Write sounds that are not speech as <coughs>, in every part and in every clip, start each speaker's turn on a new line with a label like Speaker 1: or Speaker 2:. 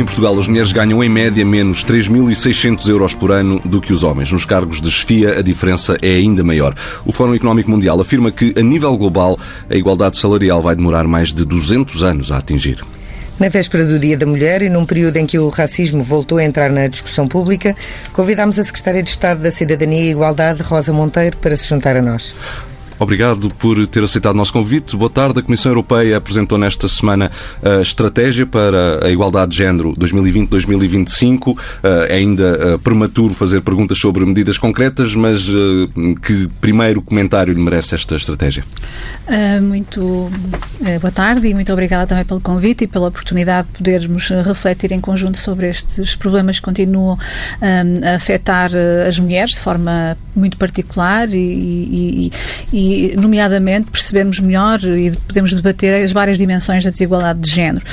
Speaker 1: Em Portugal, as mulheres ganham em média menos 3.600 euros por ano do que os homens. Nos cargos de chefia, a diferença é ainda maior. O Fórum Económico Mundial afirma que, a nível global, a igualdade salarial vai demorar mais de 200 anos a atingir.
Speaker 2: Na véspera do Dia da Mulher e num período em que o racismo voltou a entrar na discussão pública, convidámos a Secretária de Estado da Cidadania e Igualdade, Rosa Monteiro, para se juntar a nós.
Speaker 1: Obrigado por ter aceitado o nosso convite. Boa tarde. A Comissão Europeia apresentou nesta semana a estratégia para a igualdade de género 2020-2025. É ainda eh, prematuro fazer perguntas sobre medidas concretas, mas eh, que primeiro comentário lhe merece esta estratégia?
Speaker 3: Eh, muito boa tarde e muito obrigada também pelo convite e pela oportunidade de podermos refletir em conjunto sobre estes problemas que continuam a afetar as mulheres de forma muito particular e, e, e nomeadamente, percebemos melhor e podemos debater as várias dimensões da desigualdade de género.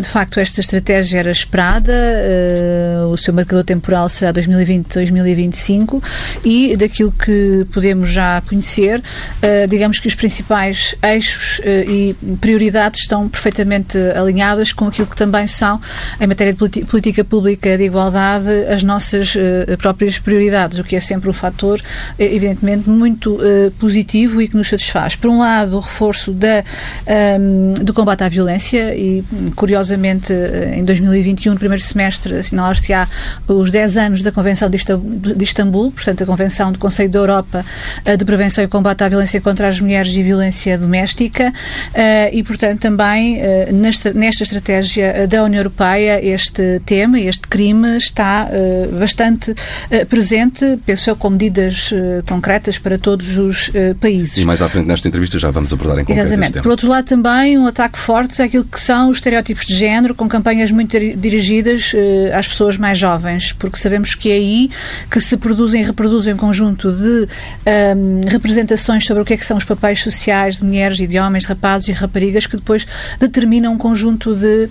Speaker 3: de facto, esta estratégia era esperada, uh, o seu marcador temporal será 2020-2025 e daquilo que podemos já conhecer, uh, digamos que os principais eixos uh, e prioridades estão perfeitamente alinhadas com aquilo que também são, em matéria de política pública de igualdade, as nossas próprias prioridades, o que é sempre um fator, evidentemente, muito positivo positivo e que nos satisfaz. Por um lado, o reforço da, um, do combate à violência e, curiosamente, em 2021, no primeiro semestre, assinalar-se-á os 10 anos da Convenção de Istambul, portanto, a Convenção do Conselho da Europa eh, de Prevenção e Combate à Violência contra as Mulheres e Violência Doméstica uh, e, portanto, também nesta, estratégia da União Europeia este tema, este crime está bastante presente, penso eu, com medidas concretas para todos os países.
Speaker 1: E mais à frente nesta entrevista já vamos abordar em concreto
Speaker 3: Exatamente. Por outro lado, também um ataque forte àquilo que são os estereótipos de género, com campanhas muito dirigidas uh, às pessoas mais jovens, porque sabemos que é aí que se produzem e reproduzem um conjunto de um, ehm, representações sobre o que é que são os papéis sociais de mulheres e de homens, de rapazes e raparigas, que depois determinam um conjunto de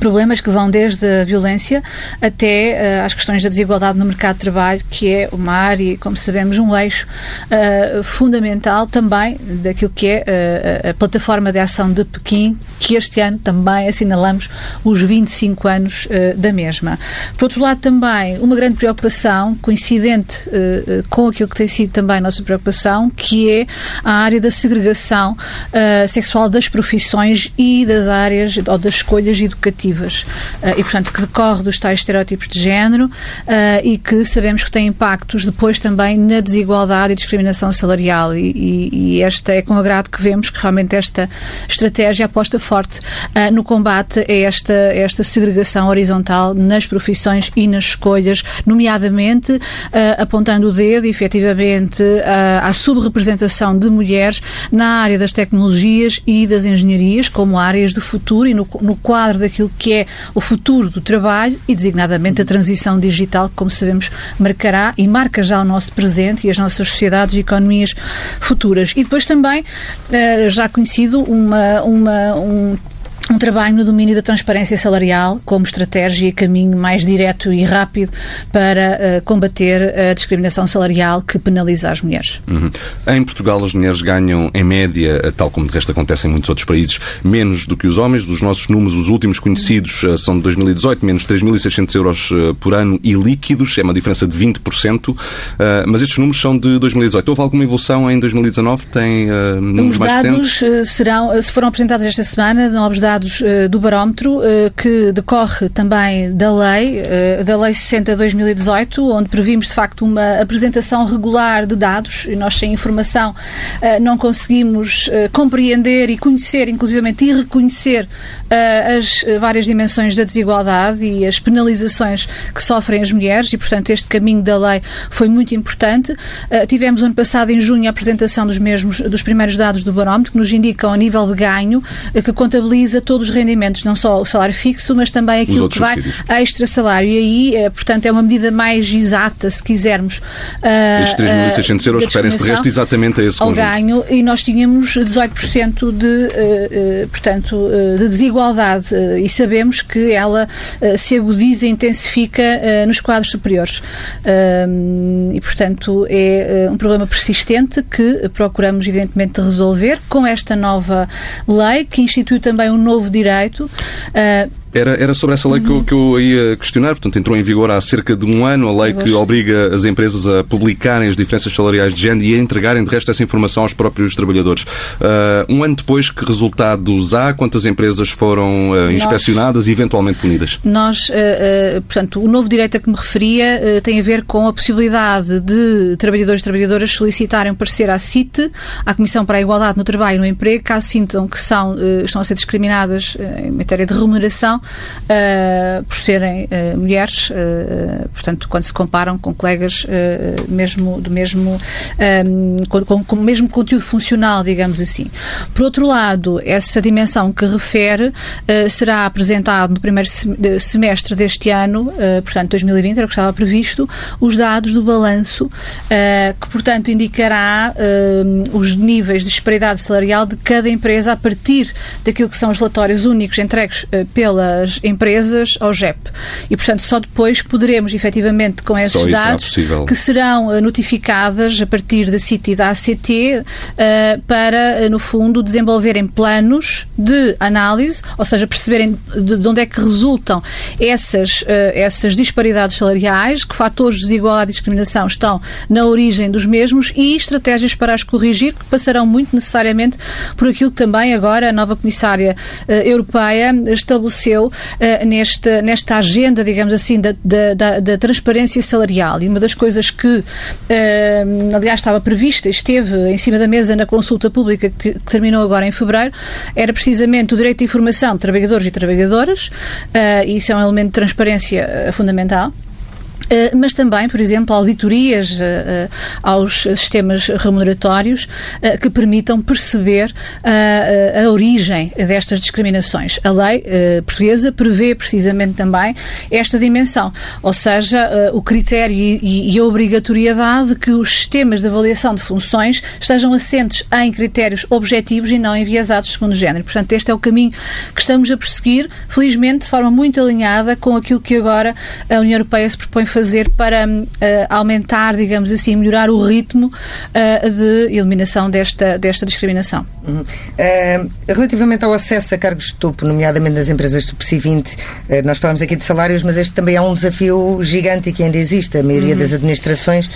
Speaker 3: problemas que vão desde a violência até uh, às questões da desigualdade no mercado de trabalho, que é uma área, como sabemos, um eixo uh, fundamental também daquilo que é uh, a plataforma de ação de Pequim, que este ano também assinalamos os 25 anos da mesma. Por outro lado, também uma grande preocupação, coincidente com aquilo que tem sido também a nossa preocupação, que é a área da segregação sexual das profissões e das áreas ou das escolhas educativas uh, e, portanto, que decorre dos tais estereótipos de género uh, e que sabemos que tem impactos depois também na desigualdade e discriminação salarial. E, e, e esta é com agrado que vemos que realmente esta estratégia aposta forte uh, no combate a esta, esta segregação horizontal nas profissões e nas escolhas, nomeadamente apontando o dedo, efetivamente, à subrepresentação de mulheres na área das tecnologias e das engenharias como áreas de futuro e no, no quadro daquilo que é o futuro do trabalho e, designadamente, a transição digital, que, como sabemos, marcará e marca já o nosso presente e as nossas sociedades e economias futuras. E depois também, eh, já conhecido, uma, uma, um um trabalho no domínio da transparência salarial como estratégia e caminho mais direto e rápido para uh, combater a discriminação salarial que penaliza as mulheres.
Speaker 1: Uhum. Em Portugal, as mulheres ganham, em média, tal como de resto acontece em muitos outros países, menos do que os homens. Dos nossos números, os últimos conhecidos uh, são de 2018, menos 3.600 euros uh, por ano e líquidos, é uma diferença de 20%, mas estes números são de 2018. Houve alguma evolução em 2019? Tem números
Speaker 3: Os
Speaker 1: mais
Speaker 3: dados serão, se foram apresentados esta semana, novos dados dados uh, do barómetro, uh, que decorre também da lei, uh, da Lei 60-2018, onde previmos, de facto, uma apresentação regular de dados, e nós, sem informação, não conseguimos compreender e conhecer, inclusivamente, e reconhecer as várias dimensões da desigualdade e as penalizações que sofrem as mulheres, e, portanto, este caminho da lei foi muito importante. tivemos, ano passado, em junho, a apresentação dos mesmos, dos primeiros dados do barómetro, que nos indicam a nível de ganho, que contabiliza todos os rendimentos, não só o salário fixo, mas também aquilo que vai a extra salário. E aí, é, portanto, é uma medida mais exata, se quisermos.
Speaker 1: Uh, Estes 3.600 euros referem-se de resto exatamente a esse
Speaker 3: ao
Speaker 1: conjunto.
Speaker 3: ganho e nós tínhamos 18% de, uh, uh, portanto, de desigualdade e sabemos que ela se agudiza e intensifica nos quadros superiores. e, portanto, é um problema persistente que procuramos, evidentemente, resolver com esta nova lei que institui também um novo novo direito uh,
Speaker 1: Era, era sobre essa lei uhum. que, eu, que eu ia questionar. Portanto, entrou em vigor há cerca de um ano a lei que obriga as empresas a publicarem as diferenças salariais de género e a entregarem, de resto, essa informação aos próprios trabalhadores. Uh, um ano depois, que resultados há? Quantas empresas foram uh, inspecionadas e eventualmente punidas?
Speaker 3: Nós, uh, portanto, o novo direito a que me referia tem a ver com a possibilidade de trabalhadores e trabalhadoras solicitarem um parecer à CIT, à Comissão para a Igualdade no Trabalho e no Emprego, caso sintam que são, estão a ser discriminadas em matéria de remuneração uh, por serem uh, mulheres, uh, portanto, quando se comparam com colegas mesmo do mesmo um, com, com, o mesmo conteúdo funcional, digamos assim. Por outro lado, essa dimensão que refere será apresentado no primeiro semestre deste ano, portanto, 2020, era o que estava previsto, os dados do balanço, que, portanto, indicará os níveis de disparidade salarial de cada empresa a partir daquilo que são os relatórios únicos entregues pela das empresas ao JEP. E, portanto, só depois poderemos, efetivamente, com esses dados, que serão uh, notificadas a partir da CIT e da ACT, uh, eh, para, uh, no fundo, desenvolverem planos de análise, ou seja, perceberem de, de onde é que resultam essas, essas disparidades salariais, que fatores de desigualdade e discriminação estão na origem dos mesmos e estratégias para as corrigir, que passarão muito necessariamente por aquilo que também agora a nova Comissária Europeia estabeleceu uh, nesta, nesta agenda, digamos assim, da, da, da, transparência salarial. E uma das coisas que, uh, aliás, estava prevista e esteve em cima da mesa na consulta pública que, que, terminou agora em fevereiro, era precisamente o direito de informação de trabalhadores e trabalhadoras, uh, e isso é um elemento de transparência fundamental. Eh, mas também, por exemplo, auditorias eh, eh, aos sistemas remuneratórios que permitam perceber a origem destas discriminações. A lei portuguesa prevê precisamente também esta dimensão, ou seja, o critério e a obrigatoriedade que os sistemas de avaliação de funções estejam assentes em critérios objetivos e não enviesados segundo o género. Portanto, este é o caminho que estamos a prosseguir, felizmente de forma muito alinhada com aquilo que agora a União Europeia se propõe fazer para uh, aumentar, digamos assim, melhorar o ritmo uh, de eliminação desta, desta discriminação?
Speaker 2: Uhum. Uh, relativamente ao acesso a cargos de topo, nomeadamente nas empresas do PSI 20, nós falamos aqui de salários, mas este também é um desafio gigante que ainda existe. A maioria uhum. das administrações,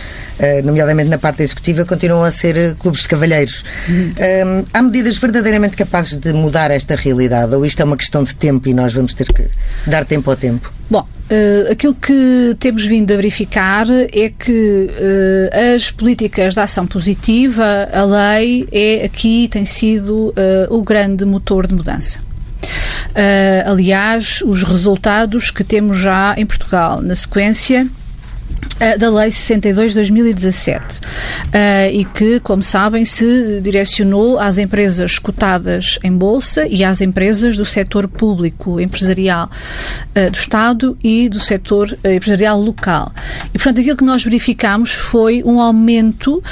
Speaker 2: nomeadamente na parte executiva, continuam a ser clubes de cavalheiros. Uhum. há medidas verdadeiramente capazes de mudar esta realidade? Ou isto é uma questão de tempo e nós vamos ter que dar tempo ao tempo?
Speaker 3: Bom, Uh, aquilo que temos vindo a verificar é que uh, as políticas de ação positiva, a lei, é aqui tem sido uh, o grande motor de mudança. aliás, os resultados que temos já em Portugal, na sequência, da Lei 62 de 2017 e que, como sabem, se direcionou às empresas cotadas em bolsa e às empresas do setor público empresarial uh, do Estado e do setor uh, empresarial local. E, portanto, aquilo que nós verificamos foi um aumento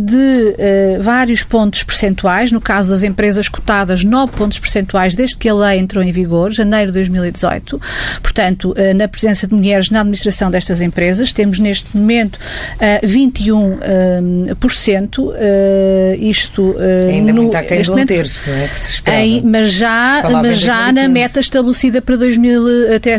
Speaker 3: de vários pontos percentuais, no caso das empresas cotadas, 9 pontos percentuais desde que a lei entrou em vigor, janeiro de 2018. Portanto, na presença de mulheres na administração destas empresas, temos neste momento uh, 21%, uh, isto uh,
Speaker 2: ainda no, muito aquém de um terço, não é? Se
Speaker 3: em, mas já, mas já na meta estabelecida para 2000, até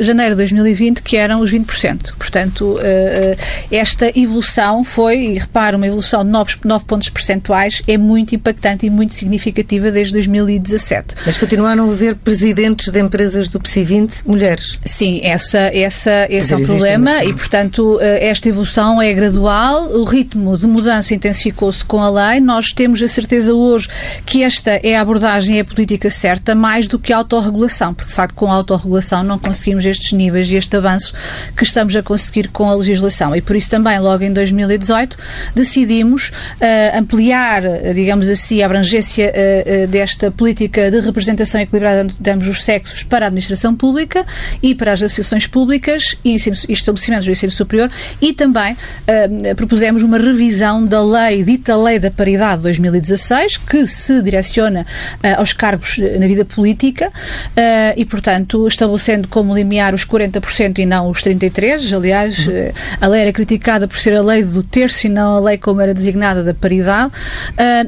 Speaker 3: janeiro de 2020, que eram os 20%. Portanto, uh, esta evolução foi, e repara, uma evolução de 9, 9 pontos percentuais é muito impactante e muito significativa desde 2017.
Speaker 2: Mas continuaram a haver presidentes de empresas do PSI 20 mulheres?
Speaker 3: Sim, essa, essa, esse é o problema e, portanto, eh, esta evolução é gradual, o ritmo de mudança intensificou-se com a lei. Nós temos a certeza hoje que esta é a abordagem e a política certa, mais do que a autorregulação, porque, de facto, com a autorregulação não conseguimos estes níveis e este avanço que estamos a conseguir com a legislação. E por isso também, logo em 2018, decidimos uh, ampliar, digamos assim, a abrangência uh, desta política de representação equilibrada de ambos os sexos para a administração pública e para as associações públicas e estabelecimentos do ensino superior e também uh, propusemos uma revisão da lei, dita Lei da Paridade de 2016, que se direciona uh, aos cargos na vida política e, portanto, estabelecendo como limiar os 40% e não os 33%. Aliás, uhum. a lei era criticada por ser a lei do terço e não a lei como era designada da paridade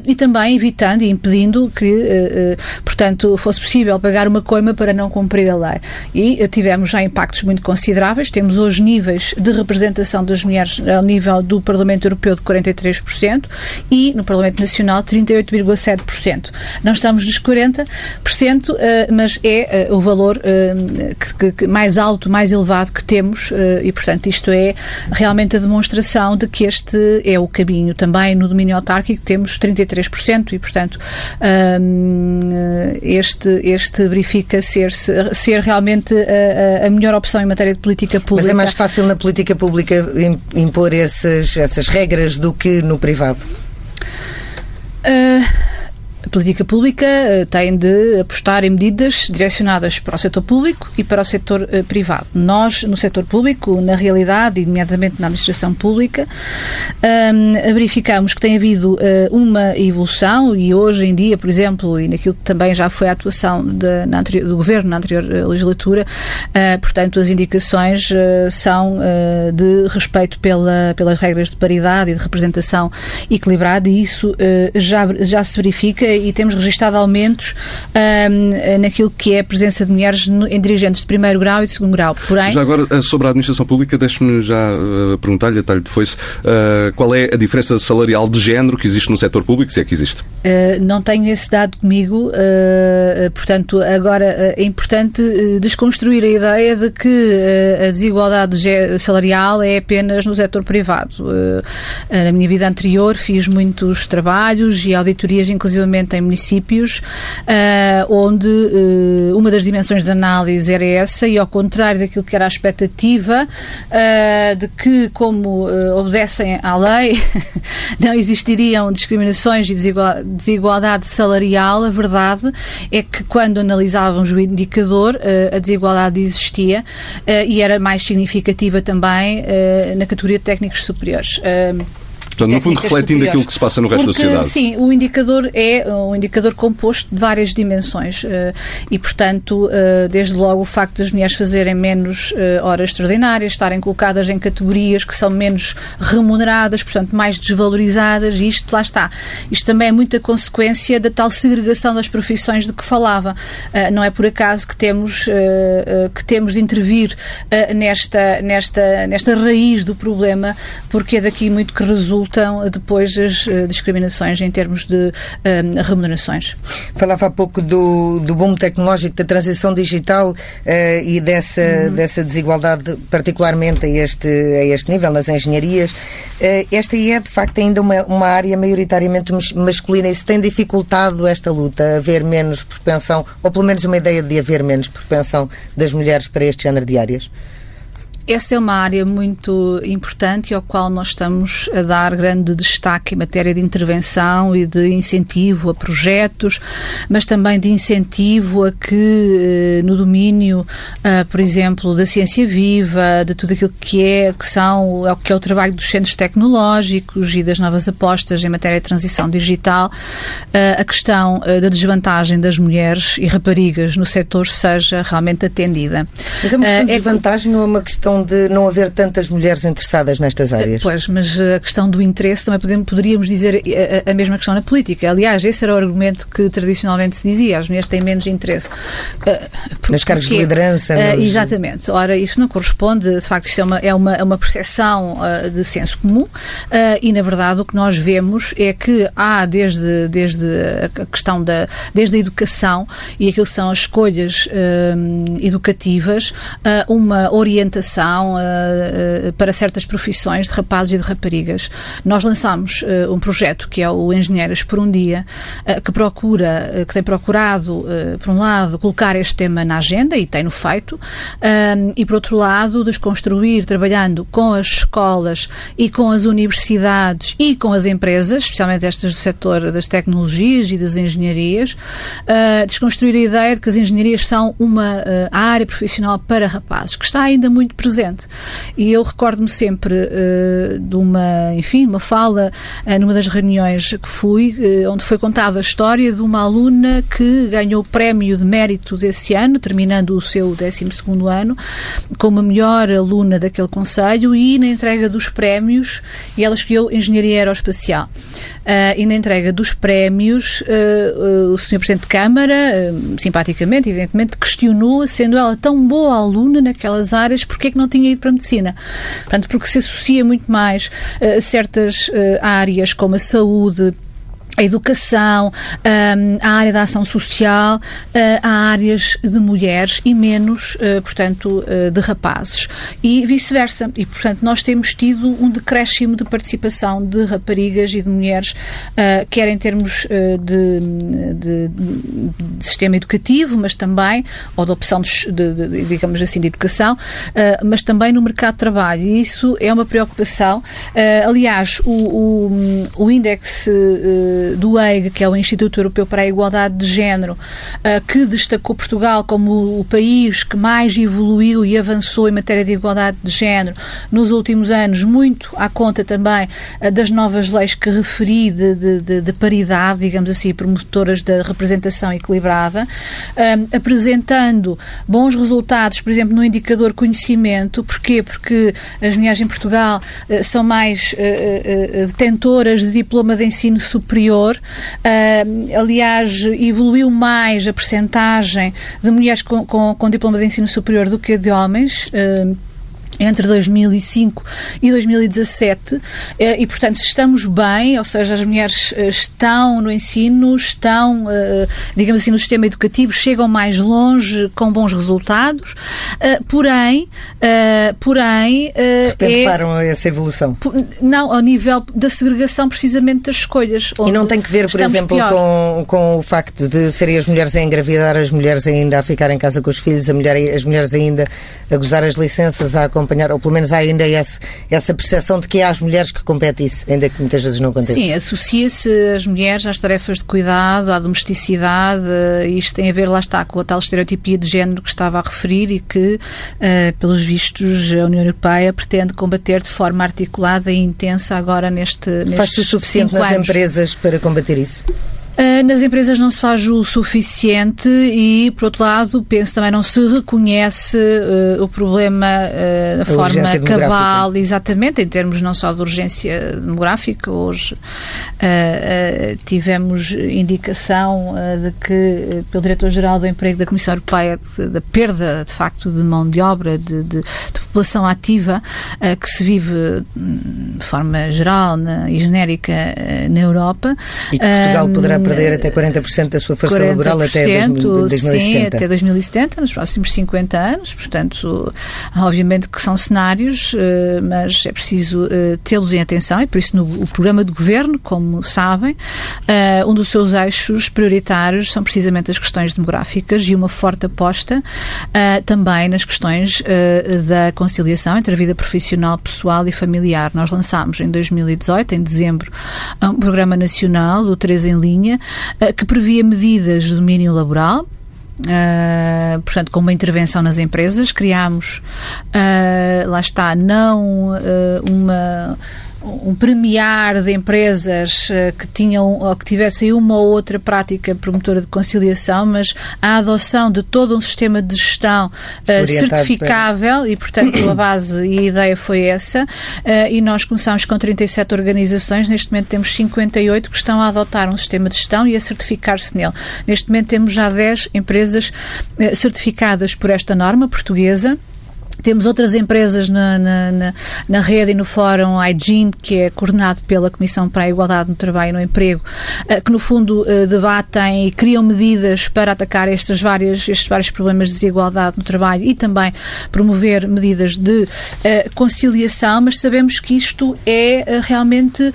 Speaker 3: e também evitando e impedindo que, portanto, fosse possível pagar uma coima para não cumprir a lei. E tivemos já impactos muito consideráveis. Temos hoje níveis de representação das mulheres ao nível do Parlamento Europeu de 43% e no Parlamento Nacional 38,7%. Não estamos nos 40%, eh, mas é eh, o valor eh, que, mais alto, mais elevado que temos e, portanto, isto é realmente a demonstração de que este é o caminho. Também no domínio autárquico temos 33% e, portanto, este, este verifica ser, ser realmente a, a melhor opção em matéria de política pública.
Speaker 2: Mas é mais fácil na política pública impor esses, essas regras do que no privado?
Speaker 3: A política pública uh, tem de apostar em medidas direcionadas para o setor público e para o setor uh, privado. Nós, no setor público, na realidade, e nomeadamente na administração pública, um, verificamos que tem havido uh, uma evolução e hoje em dia, por exemplo, e naquilo que também já foi a atuação de, anterior, do Governo na anterior legislatura, portanto, as indicações são de respeito pela, pelas regras de paridade e de representação equilibrada e isso já, já se verifica e temos registado aumentos um, naquilo que é a presença de mulheres em dirigentes de primeiro grau e de segundo grau.
Speaker 1: Porém... Já agora, eh, sobre a administração pública, deixe-me já uh, perguntar-lhe, a talho de foice, uh, qual é a diferença salarial de género que existe no setor público, se é que existe?
Speaker 3: Uh, não tenho esse dado comigo, portanto, agora é importante desconstruir a ideia de que a desigualdade salarial é apenas no setor privado. na minha vida anterior fiz muitos trabalhos e auditorias, inclusivamente em municípios, uh, onde uh, uma das dimensões de análise era essa, e ao contrário daquilo que era a expectativa, uh, de que, como obedecem à lei, <laughs> não existiriam discriminações e desigualdade salarial, a verdade é que quando analisávamos o indicador, a desigualdade existia e era mais significativa também na categoria de técnicos superiores.
Speaker 1: Portanto, no fundo, refletindo superiores. aquilo que se passa no resto
Speaker 3: Porque,
Speaker 1: da sociedade.
Speaker 3: Sim, o indicador é um indicador composto de várias dimensões eh, e, portanto, eh, desde logo o facto das mulheres fazerem menos eh, horas extraordinárias, estarem colocadas em categorias que são menos remuneradas, portanto, mais desvalorizadas, e isto lá está. Isto também é muita consequência da tal segregação das profissões de que falava. Não é por acaso que temos, que temos de intervir nesta, nesta, nesta raiz do problema, porque é daqui muito que resulta resultam depois as eh, discriminações em termos de um, remunerações.
Speaker 2: Falava há pouco do, do boom tecnológico, da transição digital uh, e dessa, uhum. dessa desigualdade, particularmente a este, a este nível, nas engenharias. Uh, esta é, de facto, ainda uma, uma área maioritariamente masculina e se tem dificultado esta luta, haver menos propensão, ou pelo menos uma ideia de haver menos propensão das mulheres para este género de áreas?
Speaker 3: Essa é uma área muito importante e ao qual nós estamos a dar grande destaque em matéria de intervenção e de incentivo a projetos, mas também de incentivo a que eh, no domínio, eh, por exemplo, da ciência viva, de tudo aquilo que é que são que é o trabalho dos centros tecnológicos e das novas apostas em matéria de transição digital, eh, a questão da desvantagem das mulheres e raparigas no setor seja realmente atendida.
Speaker 2: Mas é uma questão de é desvantagem ou é uma questão de não haver tantas mulheres interessadas nestas áreas.
Speaker 3: Pois, mas a questão do interesse também podemos, poderíamos dizer a, a, mesma questão na política. Aliás, esse era o argumento que tradicionalmente se dizia: as mulheres têm menos interesse.
Speaker 2: Uh, por, Nas cargos de liderança.
Speaker 3: Uh, exatamente. Ora, isso não corresponde, de facto, isto é uma, é uma, é uma percepção uh, de senso comum e, na verdade, o que nós vemos é que há, desde, desde a questão da desde a educação e aquilo que são as escolhas educativas, uma orientação uh, para certas profissões de rapazes e de raparigas. Nós lançámos uh, um projeto que é o Engenheiras por um Dia, que procura, que tem procurado, por um lado, colocar este tema na agenda e tem-no feito, e por outro lado, desconstruir, trabalhando com as escolas e com as universidades e com as empresas, especialmente estas do setor das tecnologias e das engenharias, desconstruir a ideia de que as engenharias são uma área profissional para rapazes, que está ainda muito presente presente. E eu recordo-me sempre uh, de uma, enfim, uma fala uh, numa das reuniões que fui, uh, onde foi contada a história de uma aluna que ganhou o prémio de mérito desse ano, terminando o seu 12 ano, como a melhor aluna daquele conselho e na entrega dos prémios, e ela escolheu Engenharia Aeroespacial. e na entrega dos prémios, o Sr. Presidente de Câmara, simpaticamente, evidentemente, questionou, sendo ela tão boa aluna naquelas áreas, porque é que não tinha ido para a medicina? Portanto, porque se associa muito mais a certas áreas como a saúde, a educação, um, a área da ação social, a áreas de mulheres e menos, uh, portanto, uh, de rapazes. E vice-versa. E, portanto, nós temos tido um decréscimo de participação de raparigas e de mulheres, quer em termos de, de, de, sistema educativo, mas também, ou de opção, de, de digamos assim, de educação, mas também no mercado de trabalho. E isso é uma preocupação. aliás, o, o, o índice do EIG, que é o Instituto Europeu para a Igualdade de Género, uh, que destacou Portugal como o país que mais evoluiu e avançou em matéria de igualdade de género nos últimos anos, muito à conta também uh, das novas leis que referi de, de, de, de, paridade, digamos assim, promotoras da representação equilibrada, uh, apresentando bons resultados, por exemplo, no indicador conhecimento. Porquê? Porque as mulheres em Portugal são mais detentoras de diploma de ensino superior Uh, aliás, evoluiu mais a percentagem de mulheres com, com, com diploma de ensino superior do que de homens. Uh, entre 2005 e 2017 eh, e, portanto, se estamos bem, ou seja, as mulheres eh, estão no ensino, estão, eh, digamos assim, no sistema educativo, chegam mais longe com bons resultados, porém, porém...
Speaker 2: De repente é, param essa evolução.
Speaker 3: Não, ao nível da segregação precisamente das escolhas.
Speaker 2: E não tem que ver, por exemplo, com, com o facto de serem as mulheres a engravidar, as mulheres ainda a ficar em casa com os filhos, mulher, as mulheres ainda a gozar as licenças, a acompanhar acompanhar, ou pelo menos há ainda esse, essa percepção de que há as mulheres que competem isso, ainda que muitas vezes não acontece.
Speaker 3: Sim, associa-se as mulheres às tarefas de cuidado, à domesticidade, isto tem a ver, lá está, com a tal estereotipia de género que estava a referir e que, uh, pelos vistos, a União Europeia pretende combater de forma articulada e intensa agora neste.
Speaker 2: Faz-se o suficiente nas
Speaker 3: anos.
Speaker 2: empresas para combater isso?
Speaker 3: Ah, nas empresas não se faz o suficiente e, por outro lado, penso também não se reconhece uh, o problema uh, da forma cabal, exatamente, em termos não só de urgência demográfica. Hoje tivemos indicação de que, pelo Diretor-Geral do Emprego da Comissão Europeia, da perda, de facto, de mão de obra, de, de, de população ativa que se vive hum, de forma geral na, e genérica na Europa.
Speaker 2: E que Portugal poderá perder até 40% da sua força laboral até 2070.
Speaker 3: Sim, até 2070, nos próximos 50 anos. Portanto, obviamente que são cenários, eh, mas é preciso eh, tê-los em atenção e por isso no o programa de governo, como sabem, eh, um dos seus eixos prioritários são precisamente as questões demográficas e uma forte aposta também nas questões da conciliação entre a vida profissional, pessoal e familiar. Nós lançámos em 2018, em dezembro, um programa nacional do 3 em linha, eh, que previa medidas de domínio laboral, Uh, portanto, com uma intervenção nas empresas, criámos, uh, lá está, não uh, uma um premiar de empresas uh, que tinham ou que tivessem uma ou outra prática promotora de conciliação, mas a adoção de todo um sistema de gestão uh, certificável para... e, portanto, a base e a ideia foi essa. Uh, e nós começámos com 37 organizações, neste momento temos 58 que estão a adotar um sistema de gestão e a certificar-se nele. Neste momento temos já 10 empresas certificadas por esta norma portuguesa. Temos outras empresas na, na, na, na, rede e no fórum IGEN, que é coordenado pela Comissão para a Igualdade no Trabalho e no Emprego, eh, que no fundo eh, debatem e criam medidas para atacar estes vários, estes vários problemas de desigualdade no trabalho e também promover medidas de eh, conciliação, mas sabemos que isto é realmente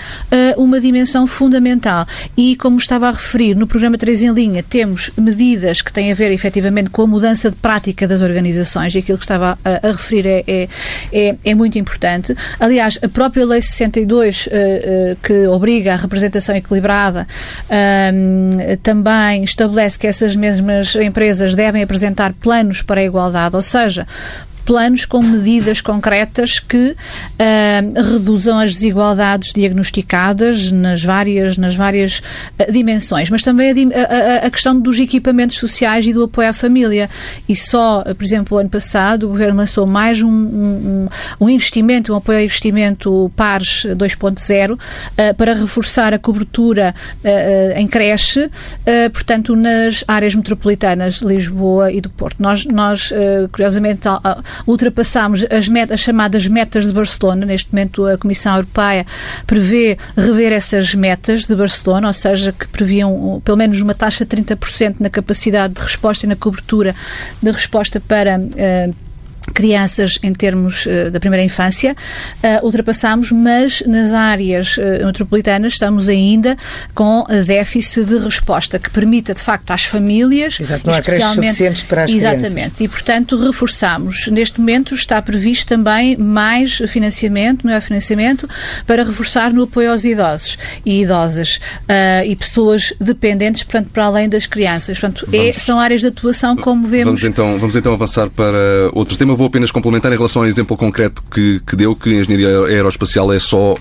Speaker 3: uma dimensão fundamental. E, como estava a referir, no programa 3 em linha temos medidas que têm a ver efetivamente com a mudança de prática das organizações e aquilo que estava a referir é, é, é, é, muito importante. Aliás, a própria Lei 62, uh, uh, que obriga a representação equilibrada, uh, também estabelece que essas mesmas empresas devem apresentar planos para a igualdade, ou seja, planos com medidas concretas que uh, reduzam as desigualdades diagnosticadas nas várias, nas várias uh, dimensões, mas também a, a, a, questão dos equipamentos sociais e do apoio à família. E só, por exemplo, o ano passado, o Governo lançou mais um, um, um investimento, um apoio ao investimento PARS 2.0 uh, para reforçar a cobertura em creche, portanto, nas áreas metropolitanas de Lisboa e do Porto. Nós, nós curiosamente, ultrapassámos as, met as chamadas metas de Barcelona. Neste momento, a Comissão Europeia prevê rever essas metas de Barcelona, ou seja, que previam pelo menos uma taxa de 30% na capacidade de resposta e na cobertura de resposta para. Uh, crianças em termos uh, da primeira infância, uh, ultrapassamos, mas nas áreas uh, metropolitanas estamos ainda com déficit de resposta que permita, de facto, às famílias...
Speaker 2: Exato, não há creches suficientes para as
Speaker 3: exatamente,
Speaker 2: crianças.
Speaker 3: e, portanto, reforçamos. Neste momento está previsto também mais financiamento, maior financiamento, para reforçar no apoio aos idosos e idosas e pessoas dependentes, portanto, para além das crianças. Portanto, é, são áreas de atuação, como vemos...
Speaker 1: Vamos então, vamos então avançar para outro tema vou apenas complementar em relação ao exemplo concreto que, que deu, que a engenharia aeroespacial é só uh,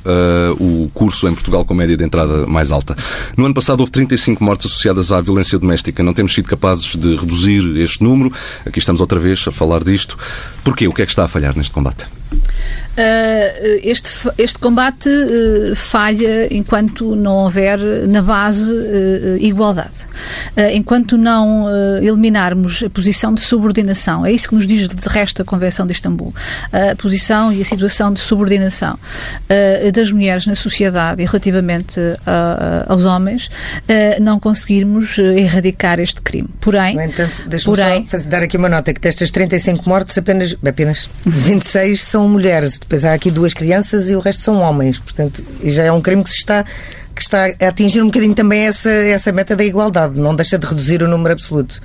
Speaker 1: o curso em Portugal com média de entrada mais alta. No ano passado houve 35 mortes associadas à violência doméstica. Não temos sido capazes de reduzir este número. Aqui estamos outra vez a falar disto. Porquê? O que é que está a falhar neste combate?
Speaker 3: Uh, este, este combate uh, falha enquanto não houver na base uh, igualdade. enquanto não eliminarmos a posição de subordinação, é isso que nos diz de resto a Convenção de Istambul, a posição e a situação de subordinação das mulheres na sociedade e relativamente aos homens, não conseguirmos erradicar este crime. Porém,
Speaker 2: no entanto, deixa-me só fazer, dar aqui uma nota que destas 35 mortes, apenas, apenas 26 são mulheres depois há aqui duas crianças e o resto são homens. Portanto, já é um crime que se está que está a atingir um bocadinho também essa, essa meta da igualdade, não deixa de reduzir o número absoluto.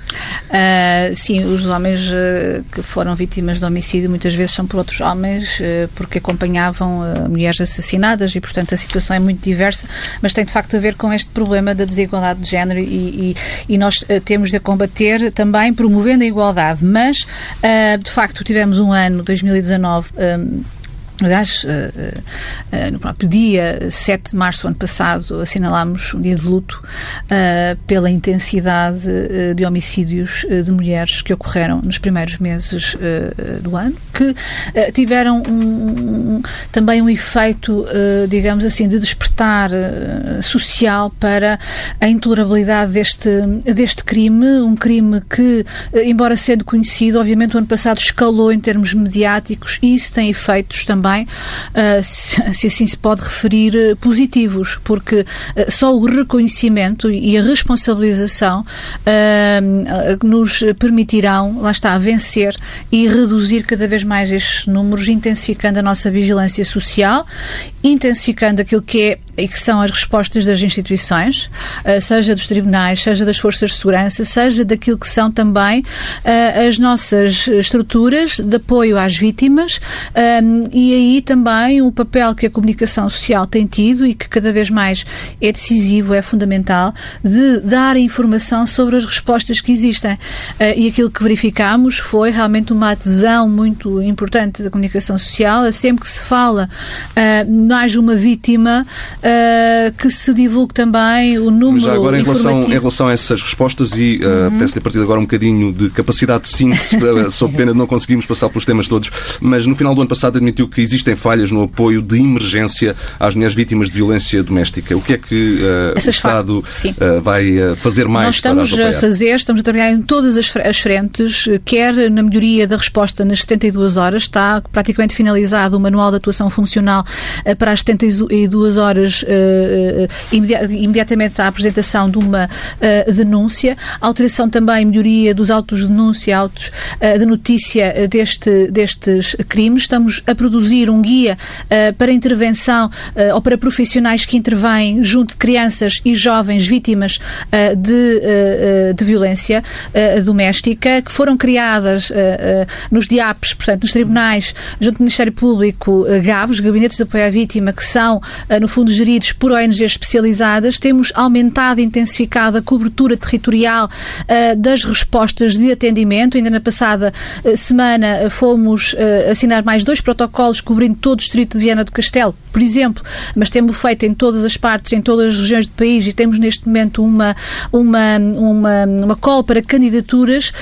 Speaker 3: Uh, sim, os homens uh, que foram vítimas de homicídio muitas vezes são por outros homens uh, porque acompanhavam mulheres assassinadas e, portanto, a situação é muito diversa, mas tem de facto a ver com este problema da desigualdade de género e, e, e nós temos de combater também promovendo a igualdade, mas de facto tivemos um ano, 2019, Aliás, eh, eh, eh, no próprio dia 7 de março do ano passado assinalámos um dia de luto pela intensidade de homicídios de mulheres que ocorreram nos primeiros meses do ano, que tiveram um, também um efeito, digamos assim, de despertar social para a intolerabilidade deste, deste crime, um crime que, embora sendo conhecido, obviamente o ano passado escalou em termos mediáticos e isso tem efeitos também também, uh, se, assim se pode referir, uh, positivos, porque uh, só o reconhecimento e a responsabilização nos permitirão, lá está, vencer e reduzir cada vez mais estes números, intensificando a nossa vigilância social, intensificando aquilo que é e que são as respostas das instituições, seja dos tribunais, seja das forças de segurança, seja daquilo que são também as nossas estruturas de apoio às vítimas e aí também o papel que a comunicação social tem tido e que cada vez mais é decisivo, é fundamental, de dar informação sobre as respostas que existem. Uh, e aquilo que verificamos foi realmente uma adesão muito importante da comunicação social. Sempre que se fala, haja uma vítima, uh, que se divulgue também o número. Mas já
Speaker 1: agora, em relação, em relação a essas respostas, e uh, uhum. peço-lhe a partir de agora um bocadinho de capacidade de síntese, <laughs> sob pena de não conseguirmos passar pelos temas todos, mas no final do ano passado admitiu que existem falhas no apoio de emergência às mulheres vítimas de violência doméstica. O que é que uh, o Estado vai fazer mais
Speaker 3: Nós estamos
Speaker 1: para
Speaker 3: a fazer, estamos a trabalhar em todas as, as frentes, quer na melhoria da resposta nas 72 horas, está praticamente finalizado o manual de atuação funcional para as 72 horas imediatamente à apresentação de uma denúncia, alteração também, melhoria dos autos de denúncia, autos de notícia deste, destes crimes. Estamos a produzir um guia para intervenção ou para profissionais que intervêm junto de crianças e jovens vítimas de, de violência doméstica, que foram criadas nos DIAPs, portanto, nos tribunais, junto do Ministério Público, GABs, Gabinetes de Apoio à Vítima, que são, no fundo, geridos por ONGs especializadas, temos aumentado e intensificado a cobertura territorial uh, das respostas de atendimento. Ainda na passada uh, semana fomos assinar mais dois protocolos cobrindo todo o distrito de Viana do Castelo, por exemplo, mas temos feito em todas as partes, em todas as regiões do país e temos neste momento uma, uma, uma, uma call para candidaturas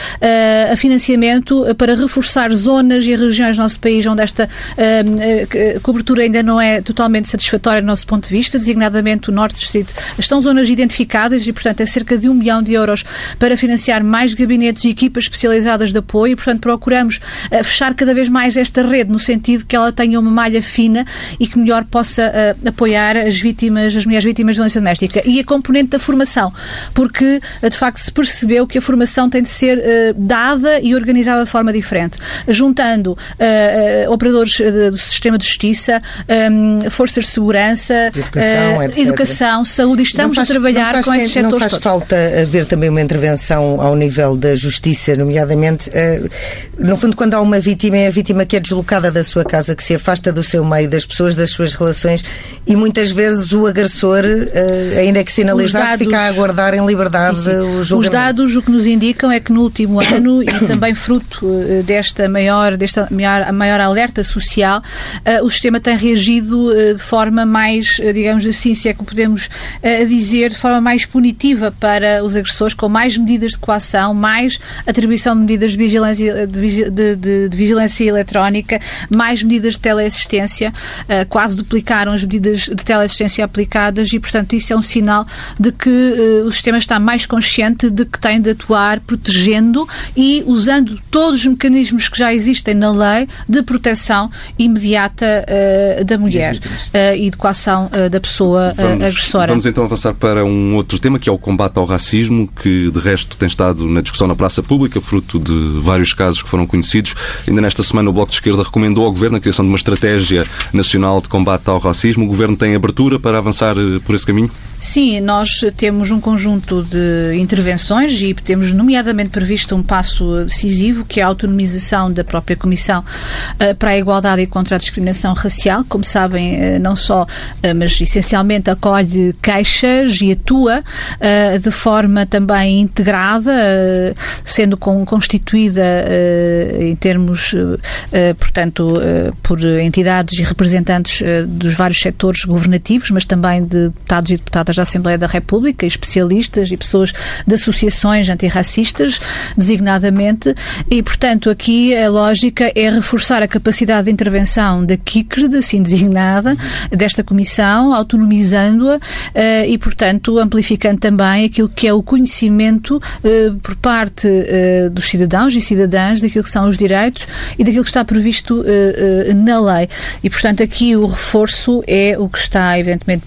Speaker 3: a financiamento para reforçar zonas e regiões do nosso país onde esta cobertura ainda não é totalmente satisfatória do nosso ponto de vista, designadamente o Norte Distrito. Estão zonas identificadas e, portanto, é cerca de um milhão de euros para financiar mais gabinetes e equipas especializadas de apoio e, portanto, procuramos uh, fechar cada vez mais esta rede no sentido que ela tenha uma malha fina e que melhor possa apoiar as vítimas, as mulheres vítimas de violência doméstica. E a componente da formação, porque, de facto, se percebeu que a formação tem de ser dada e organizada de forma diferente, juntando uh, operadores do sistema de justiça, um, forças de segurança,
Speaker 2: educação,
Speaker 3: uh, educação saúde. Estamos faz, a trabalhar com esses setores.
Speaker 2: Não faz
Speaker 3: todos.
Speaker 2: falta haver também uma intervenção ao nível da justiça, nomeadamente, uh, no fundo, quando há uma vítima, é a vítima que é deslocada da sua casa, que se afasta do seu meio, das pessoas, das suas relações, e muitas vezes o agressor, ainda que sinalizado, dados, fica a aguardar em liberdade sim, sim. o julgamento.
Speaker 3: Os dados o que nos indicam é que no último <coughs> ano, e também fruto desta maior, desta maior, maior alerta social, uh, o sistema tem reagido uh, de forma mais, uh, digamos assim, se é que podemos dizer, de forma mais punitiva para os agressores, com mais medidas de coação, mais atribuição de medidas de vigilância, de, de, de, vigilância eletrónica, mais medidas de teleassistência, quase duplicaram as medidas de teleassistência aplicadas e, portanto, isso é um sinal de que o sistema está mais consciente de que tem de atuar protegendo e usando todos os mecanismos que já existem na lei de proteção imediata uh, da mulher uh, e de coação da pessoa vamos, agressora.
Speaker 1: Vamos então avançar para um outro tema que é o combate ao racismo, que de resto tem estado na discussão na praça pública, fruto de vários casos que foram conhecidos. Ainda nesta semana o Bloco de Esquerda recomendou ao Governo a criação de uma estratégia nacional de combate ao racismo. O Governo tem abertura para avançar por esse caminho?
Speaker 3: Sim, nós temos um conjunto de intervenções e temos nomeadamente previsto um passo decisivo que é a autonomização da própria Comissão para a Igualdade e contra a Discriminação Racial. Como sabem, não só, uh, mas essencialmente acolhe queixas e atua de forma também integrada, sendo com, constituída em termos, portanto, por entidades e representantes dos vários setores governativos, mas também de deputados e deputadas da Assembleia da República, especialistas e pessoas de associações antirracistas, designadamente, e, portanto, aqui a lógica é reforçar a capacidade de intervenção da KICRD, assim designada, desta comissão, autonomizando-a uh, e, portanto, amplificando também aquilo que é o conhecimento uh, por parte uh, dos cidadãos e cidadãs daquilo que são os direitos e daquilo que está previsto na lei. E, portanto, aqui o reforço é o que está, evidentemente,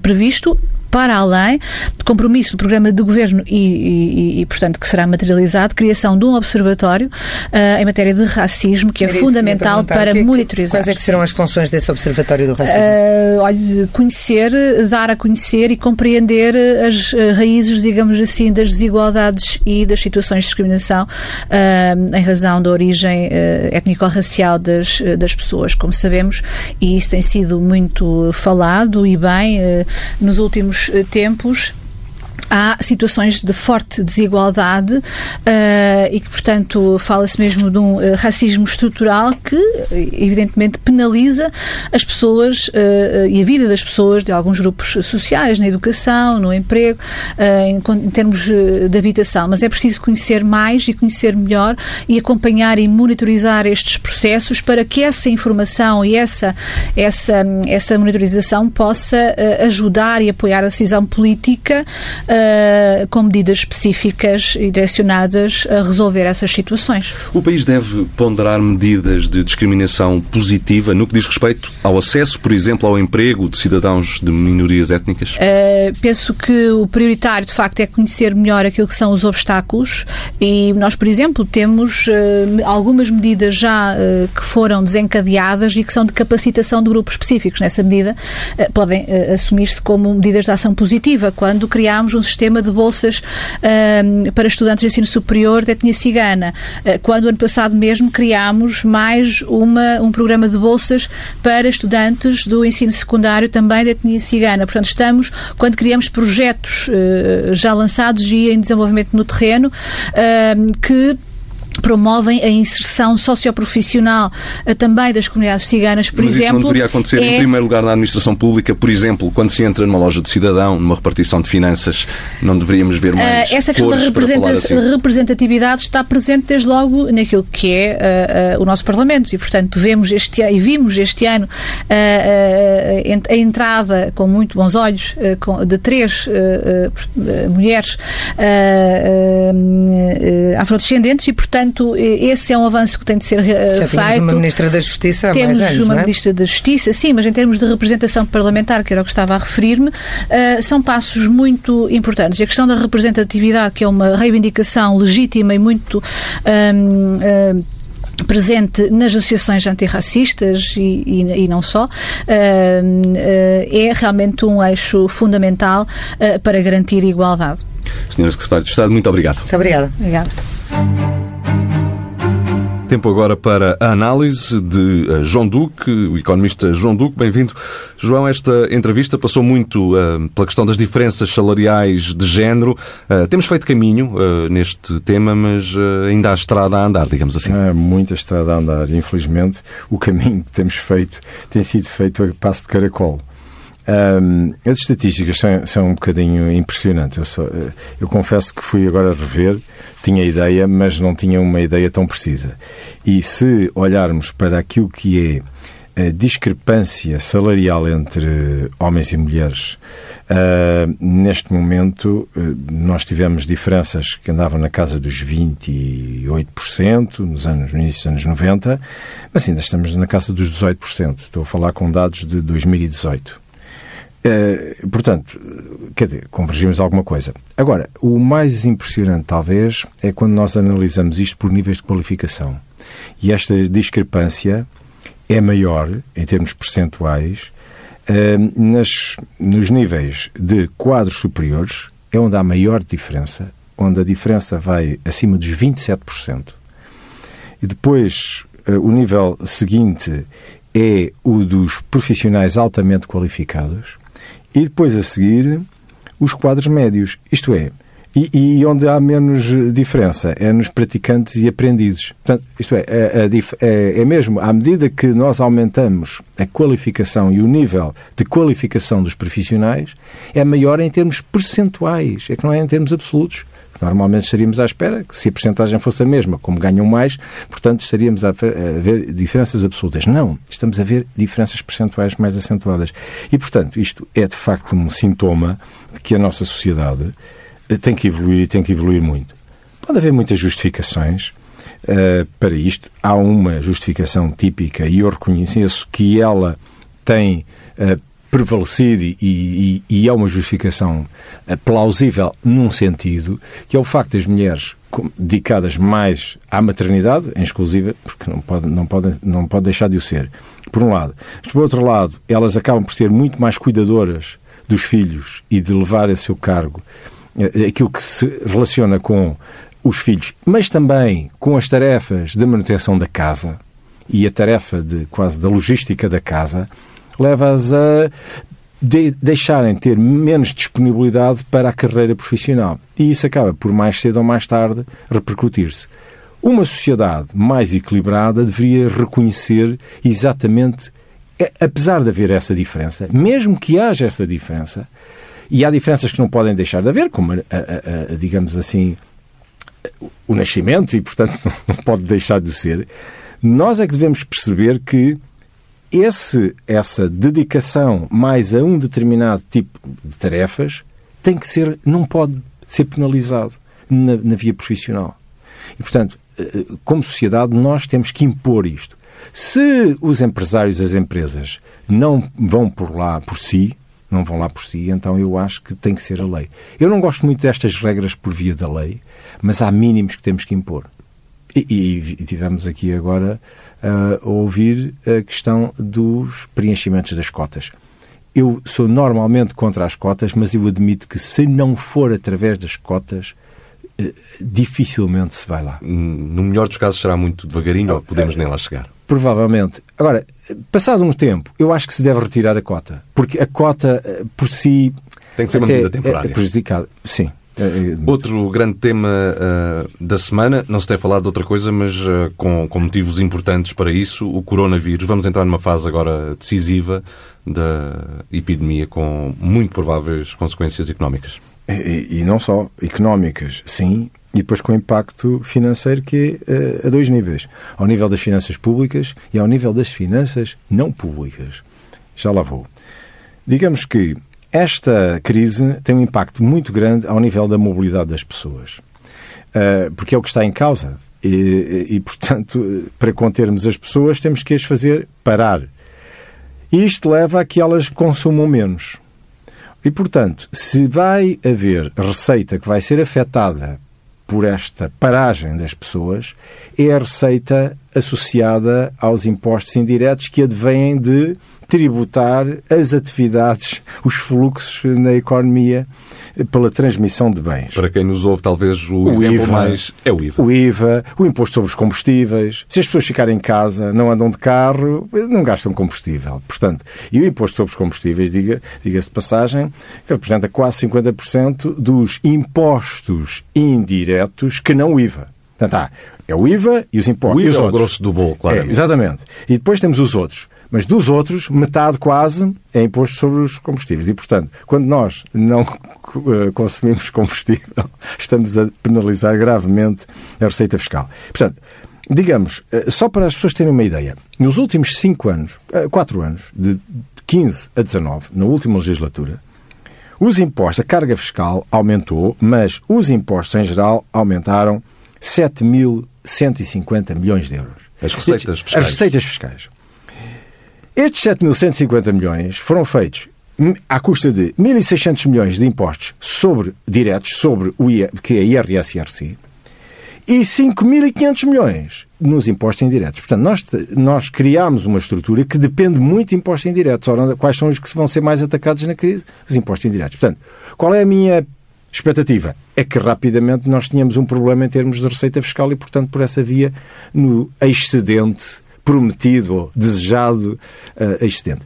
Speaker 3: previsto para além de compromisso do programa de governo e, e, e, portanto, que será materializado, criação de um observatório uh, em matéria de racismo, que é fundamental para que, monitorizar.
Speaker 2: Quais é que serão as funções desse observatório do racismo?
Speaker 3: Uh, olha, conhecer, dar a conhecer e compreender as raízes, digamos assim, das desigualdades e das situações de discriminação uh, em razão da origem étnico-racial das, das pessoas, como sabemos, e isso tem sido muito falado e bem nos últimos eh, tempos há situações de forte desigualdade uh, e que, portanto, fala-se mesmo de um uh, racismo estrutural que, evidentemente, penaliza as pessoas uh, e a vida das pessoas de alguns grupos sociais, na educação, no emprego, em, em, termos de habitação. Mas é preciso conhecer mais e conhecer melhor e acompanhar e monitorizar estes processos para que essa informação e essa, essa, essa monitorização possa ajudar e apoiar a decisão política uh, com medidas específicas e direcionadas a resolver essas situações.
Speaker 1: O país deve ponderar medidas de discriminação positiva no que diz respeito ao acesso, por exemplo, ao emprego de cidadãos de minorias étnicas?
Speaker 3: Uh, penso que o prioritário, de facto, é conhecer melhor aquilo que são os obstáculos e nós, por exemplo, temos uh, algumas medidas já que foram desencadeadas e que são de capacitação de grupos específicos. Nessa medida, podem assumir-se como medidas de ação positiva, quando criámos um sistema de bolsas uh, para estudantes de ensino superior de etnia cigana, uh, quando ano passado mesmo criámos mais uma, um programa de bolsas para estudantes do ensino secundário também de etnia cigana. Portanto, estamos, quando criamos projetos uh, já lançados e em desenvolvimento no terreno, que promovem a inserção socioprofissional uh, também das comunidades ciganas, por
Speaker 1: Mas
Speaker 3: exemplo.
Speaker 1: Isso não deveria acontecer, é... em primeiro lugar, na administração pública, por exemplo, quando se entra numa loja de cidadão, numa repartição de finanças, não deveríamos ver mais.
Speaker 3: Uh, essa questão da assim. representatividade está presente desde logo naquilo que é uh, o nosso Parlamento e, portanto, vemos este e vimos este ano a entrada com muito bons olhos de três mulheres afrodescendentes e, portanto, esse é um avanço que tem de ser
Speaker 2: Já
Speaker 3: feito. Temos
Speaker 2: uma Ministra da Justiça há
Speaker 3: Temos
Speaker 2: mais anos,
Speaker 3: uma
Speaker 2: é?
Speaker 3: Ministra da Justiça, sim, mas em termos de representação parlamentar, que era o que estava a referir-me, são passos muito importantes. E a questão da representatividade, que é uma reivindicação legítima e muito. Um, uh, presente nas associações antirracistas e, e, e não só, uh, uh, é realmente um eixo fundamental uh, para garantir igualdade.
Speaker 1: Senhora Secretária de Estado, muito obrigado.
Speaker 2: Muito obrigada.
Speaker 3: Obrigada.
Speaker 1: Tempo agora para a análise de uh, João Duque, o economista João Duque. Bem-vindo. João, esta entrevista passou muito uh, pela questão das diferenças salariais de género. Uh, temos feito caminho neste tema, mas ainda há estrada a andar, digamos assim.
Speaker 4: Há muita estrada a andar. Infelizmente, o caminho que temos feito tem sido feito a passo de caracol. Um, as estatísticas são, são, um bocadinho impressionantes. Eu, só, eu, confesso que fui agora rever, tinha ideia, mas não tinha uma ideia tão precisa. E se olharmos para aquilo que é a discrepância salarial entre homens e mulheres, uh, neste momento uh, nós tivemos diferenças que andavam na casa dos 28% nos anos, no início dos anos 90, mas ainda estamos na casa dos 18%. Estou a falar com dados de 2018. Uh, portanto, quer dizer, convergimos alguma coisa. Agora, o mais impressionante, talvez, é quando nós analisamos isto por níveis de qualificação. E esta discrepância é maior, em termos percentuais, uh, nas, nos níveis de quadros superiores, é onde há maior diferença, onde a diferença vai acima dos 27%. E depois, uh, o nível seguinte é o dos profissionais altamente qualificados, e depois a seguir os quadros médios, isto é, e, e, onde há menos diferença é nos praticantes e aprendidos. Portanto, isto é, é, é, é, mesmo à medida que nós aumentamos a qualificação e o nível de qualificação dos profissionais, é maior em termos percentuais, é que não é em termos absolutos. Normalmente estaríamos à espera que, se a percentagem fosse a mesma, como ganham mais, portanto, estaríamos a ver diferenças absolutas. Não, estamos a ver diferenças percentuais mais acentuadas. E, portanto, isto é de facto um sintoma de que a nossa sociedade eh, tem que evoluir e tem que evoluir muito. Pode haver muitas justificações uh, para isto. Há uma justificação típica e eu reconheço que ela tem uh, prevalecido e, e, e, é uma justificação eh, plausível num sentido, que é o facto das mulheres dedicadas mais à maternidade, em exclusiva, porque não pode, não pode, não pode deixar de o ser, por um lado. Mas, por outro lado, elas acabam por ser muito mais cuidadoras dos filhos e de levar a seu cargo eh, aquilo que se relaciona com os filhos, mas também com as tarefas de manutenção da casa e a tarefa de quase da logística da casa, leva-as a de deixarem ter menos disponibilidade para a carreira profissional. E isso acaba por mais cedo ou mais tarde repercutir-se. Uma sociedade mais equilibrada deveria reconhecer exatamente, apesar de haver essa diferença, mesmo que haja essa diferença, e há diferenças que não podem deixar de haver, como, a, a, a, digamos assim, o nascimento, e portanto <laughs> não pode deixar de ser, nós é que devemos perceber que esse, essa dedicação mais a um determinado tipo de tarefas tem que ser, não pode ser penalizado na, na via profissional. E, portanto, eh, como sociedade, nós temos que impor isto. Se os empresários as empresas não vão por lá por si, não vão lá por si, então eu acho que tem que ser a lei. Eu não gosto muito destas regras por via da lei, mas há mínimos que temos que impor. E, e, e tivemos aqui agora a ouvir a questão dos preenchimentos das cotas. eu sou normalmente contra as cotas, mas eu admito que se não for através das cotas, eh, dificilmente se vai lá.
Speaker 1: No melhor dos casos será muito devagarinho ou podemos nem lá chegar.
Speaker 4: Provavelmente. Agora, passado um tempo, eu acho que se deve retirar a cota. Porque a cota, eh, por si.
Speaker 1: Tem que ser uma medida temporária.
Speaker 4: É prejudicada. Sim. É, é,
Speaker 1: Outro grande tema uh, da semana, não se tem falado de outra coisa, mas uh, com, com motivos importantes para isso, o coronavírus. Vamos entrar numa fase agora decisiva da epidemia com muito prováveis consequências económicas.
Speaker 4: E, e não só económicas, sim, e depois com impacto financeiro que é uh, a dois níveis. Ao nível das finanças públicas e ao nível das finanças não públicas. Já lá vou. Digamos que esta crise tem um impacto muito grande ao nível da mobilidade das pessoas, uh, porque é o que está em causa. E, e, portanto, para contermos as pessoas, temos que as fazer parar. E isto leva a que elas consumam menos. E, portanto, se vai haver receita que vai ser afetada por esta paragem das pessoas, é a receita associada aos impostos indiretos que advêm de tributar as atividades, os fluxos na economia pela transmissão de bens.
Speaker 1: Para quem nos ouve, talvez o,
Speaker 4: O
Speaker 1: exemplo
Speaker 4: IVA.
Speaker 1: mais é o IVA.
Speaker 4: O IVA, o imposto sobre os combustíveis. Se as pessoas ficarem em casa, não andam de carro, não gastam combustível. Portanto, e o imposto sobre os combustíveis, diga- diga-se de passagem, que representa quase 50% dos impostos indiretos que não o IVA. Portanto, há, é o IVA e os impostos.
Speaker 1: O IVA é o
Speaker 4: outros.
Speaker 1: grosso do bolo, claro.
Speaker 4: É, exatamente. E depois temos os outros. Mas dos outros, metade quase é imposto sobre os combustíveis. E, portanto, quando nós não eh, consumimos combustível, <laughs> estamos a penalizar gravemente a receita fiscal. Portanto, digamos, eh, só para as pessoas terem uma ideia, nos últimos 5 anos, 4 anos, de 15 a 19, na última legislatura, os impostos, a carga fiscal aumentou, mas os impostos em geral aumentaram 7.150 milhões de euros.
Speaker 1: As receitas fiscais.
Speaker 4: As receitas fiscais. Estes 7.150 milhões foram feitos à custa de 1.600 milhões de impostos sobre diretos, sobre o I- que é IRS e IRC, e 5.500 milhões nos impostos indiretos. Portanto, nós, nós criámos uma estrutura que depende muito de impostos indiretos. Ora, quais são os que vão ser mais atacados na crise? Os impostos indiretos. Portanto, qual é a minha expectativa? É que rapidamente nós tínhamos um problema em termos de receita fiscal e, portanto, por essa via, no excedente prometido ou desejado uh, excedente.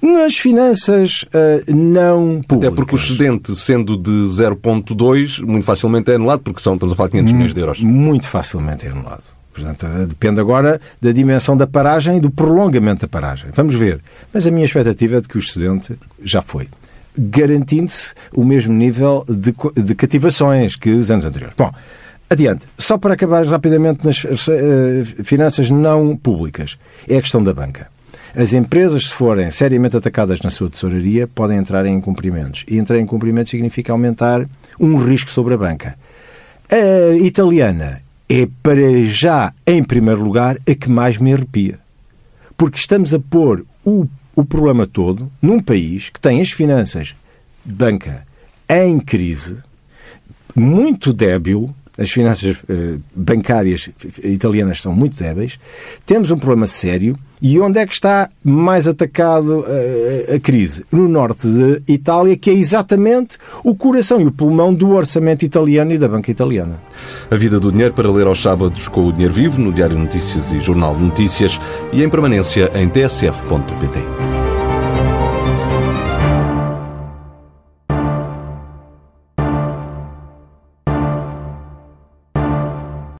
Speaker 4: Nas finanças uh, não públicas.
Speaker 1: Até porque o excedente, sendo de 0,2, muito facilmente é anulado, porque são, estamos a falar de 500 milhões de euros.
Speaker 4: Muito facilmente é anulado. Portanto, eh, depende agora da dimensão da paragem e do prolongamento da paragem. Vamos ver. Mas a minha expectativa é de que o excedente já foi. Garantindo-se o mesmo nível de, de cativações que os anos anteriores. Bom, adiante. Só para acabar rapidamente nas eh, finanças não públicas. É a questão da banca. As empresas, se forem seriamente atacadas na sua tesouraria, podem entrar em incumprimentos. E entrar em incumprimentos significa aumentar um risco sobre a banca. A italiana é, para já, em primeiro lugar, a que mais me arrepia. Porque estamos a pôr o, o problema todo num país que tem as finanças, banca, em crise, muito débil, as finanças eh, bancárias italianas são muito débeis, temos um problema sério e onde é que está mais atacado eh, a crise? No norte de Itália, que é exatamente o coração e o pulmão do orçamento italiano e da banca italiana.
Speaker 1: A vida do dinheiro para ler aos sábados com o Dinheiro Vivo, no Diário Notícias e Jornal de Notícias e em permanência em tsf.pt.